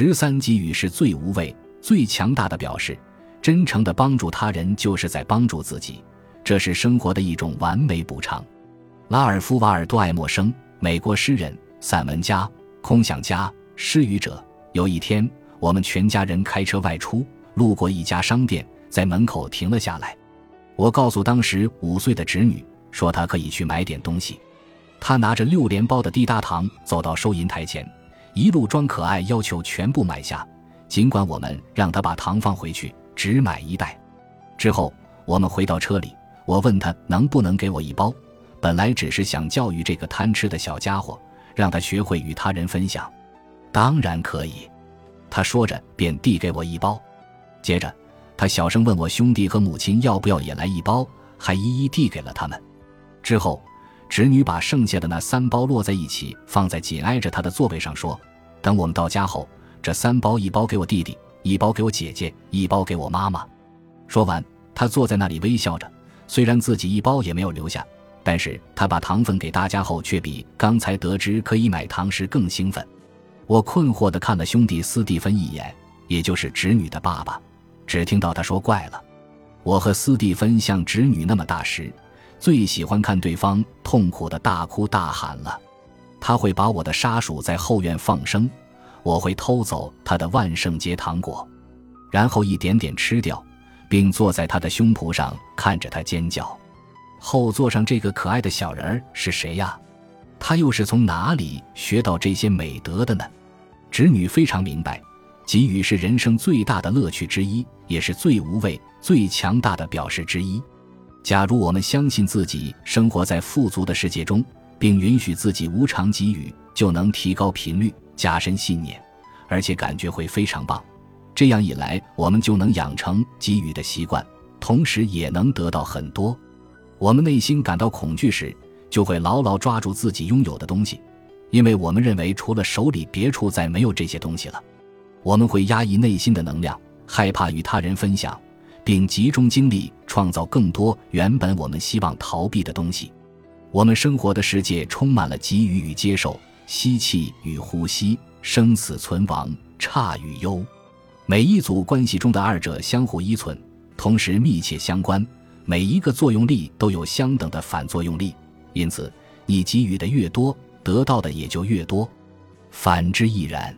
十三给予是最无畏、最强大的表示。真诚的帮助他人，就是在帮助自己，这是生活的一种完美补偿。拉尔夫·瓦尔多·爱默生，美国诗人、散文家、空想家、诗语者。有一天，我们全家人开车外出，路过一家商店，在门口停了下来。我告诉当时五岁的侄女，说她可以去买点东西。她拿着六连包的滴答糖走到收银台前，一路装可爱，要求全部买下，尽管我们让他把糖放回去。只买一袋，之后我们回到车里，我问他能不能给我一包。本来只是想教育这个贪吃的小家伙，让他学会与他人分享。当然可以，他说着便递给我一包。接着，他小声问我兄弟和母亲要不要也来一包，还一一递给了他们。之后，侄女把剩下的那三包摞在一起，放在紧挨着她的座位上，说：“等我们到家后，这三包一包给我弟弟。”一包给我姐姐，一包给我妈妈。说完，她坐在那里微笑着。虽然自己一包也没有留下，但是她把糖分给大家后，却比刚才得知可以买糖时更兴奋。我困惑地看了兄弟斯蒂芬一眼，也就是侄女的爸爸，只听到他说：“怪了。”我和斯蒂芬像侄女那么大时，最喜欢看对方痛苦的大哭大喊了。他会把我的沙鼠在后院放生。我会偷走他的万圣节糖果，然后一点点吃掉，并坐在他的胸脯上看着他尖叫。后座上这个可爱的小人儿是谁呀？他又是从哪里学到这些美德的呢？侄女非常明白，给予是人生最大的乐趣之一，也是最无畏、最强大的表示之一。假如我们相信自己生活在富足的世界中，并允许自己无偿给予，就能提高频率。加深信念，而且感觉会非常棒。这样一来，我们就能养成给予的习惯，同时也能得到很多。我们内心感到恐惧时，就会牢牢抓住自己拥有的东西，因为我们认为除了手里别处再没有这些东西了。我们会压抑内心的能量，害怕与他人分享，并集中精力创造更多原本我们希望逃避的东西。我们生活的世界充满了给予与接受。吸气与呼吸，生死存亡，差与优，每一组关系中的二者相互依存，同时密切相关。每一个作用力都有相等的反作用力，因此你给予的越多，得到的也就越多。反之亦然。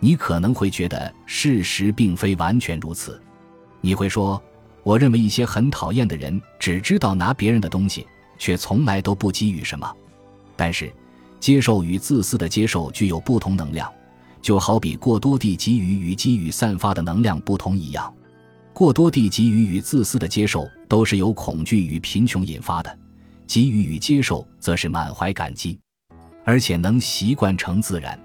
你可能会觉得事实并非完全如此。你会说：“我认为一些很讨厌的人只知道拿别人的东西，却从来都不给予什么。”但是。接受与自私的接受具有不同能量，就好比过多地给予与给予散发的能量不同一样。过多地给予与自私的接受都是由恐惧与贫穷引发的，给予与接受则是满怀感激，而且能习惯成自然。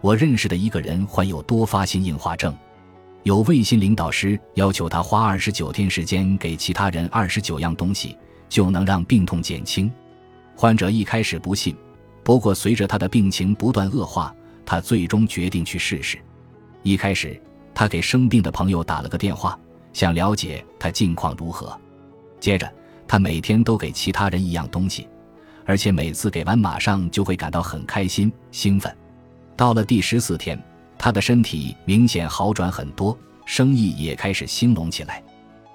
我认识的一个人患有多发性硬化症，有卫星领导师要求他花二十九天时间给其他人二十九样东西，就能让病痛减轻。患者一开始不信。不过，随着他的病情不断恶化，他最终决定去试试。一开始，他给生病的朋友打了个电话，想了解他近况如何。接着，他每天都给其他人一样东西，而且每次给完马上就会感到很开心、兴奋。到了第十四天，他的身体明显好转很多，生意也开始兴隆起来。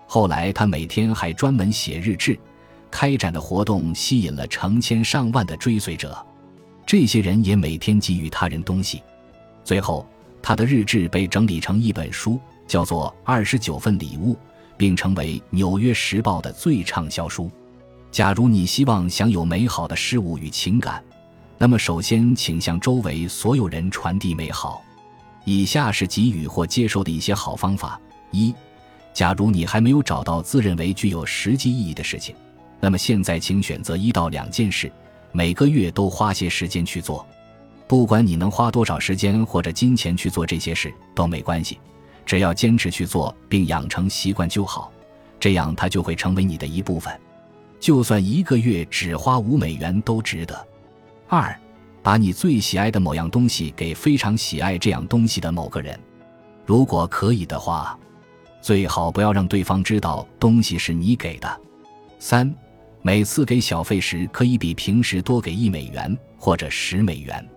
后来，他每天还专门写日志，开展的活动吸引了成千上万的追随者。这些人也每天给予他人东西，最后他的日志被整理成一本书，叫做《二十九份礼物》，并成为《纽约时报》的最畅销书。假如你希望享有美好的事物与情感，那么首先请向周围所有人传递美好。以下是给予或接受的一些好方法：一，假如你还没有找到自认为具有实际意义的事情，那么现在请选择一到两件事。每个月都花些时间去做，不管你能花多少时间或者金钱去做这些事都没关系，只要坚持去做并养成习惯就好，这样它就会成为你的一部分。就算一个月只花五美元都值得。二，把你最喜爱的某样东西给非常喜爱这样东西的某个人，如果可以的话，最好不要让对方知道东西是你给的。三。每次给小费时，可以比平时多给一美元或者十美元。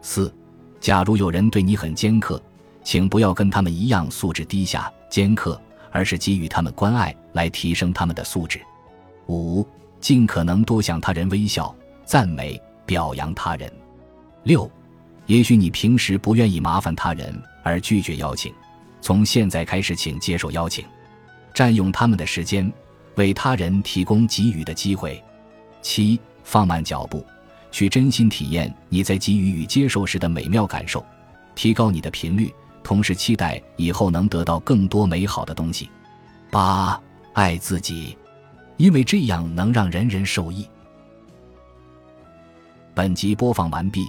四，假如有人对你很尖刻，请不要跟他们一样素质低下、尖刻，而是给予他们关爱，来提升他们的素质。五、尽可能多向他人微笑、赞美、表扬他人。六、也许你平时不愿意麻烦他人而拒绝邀请，从现在开始，请接受邀请，占用他们的时间，为他人提供给予的机会。七、放慢脚步，去真心体验你在给予与接受时的美妙感受，提高你的频率，同时期待以后能得到更多美好的东西。八、爱自己。因为这样能让人人受益。本集播放完毕，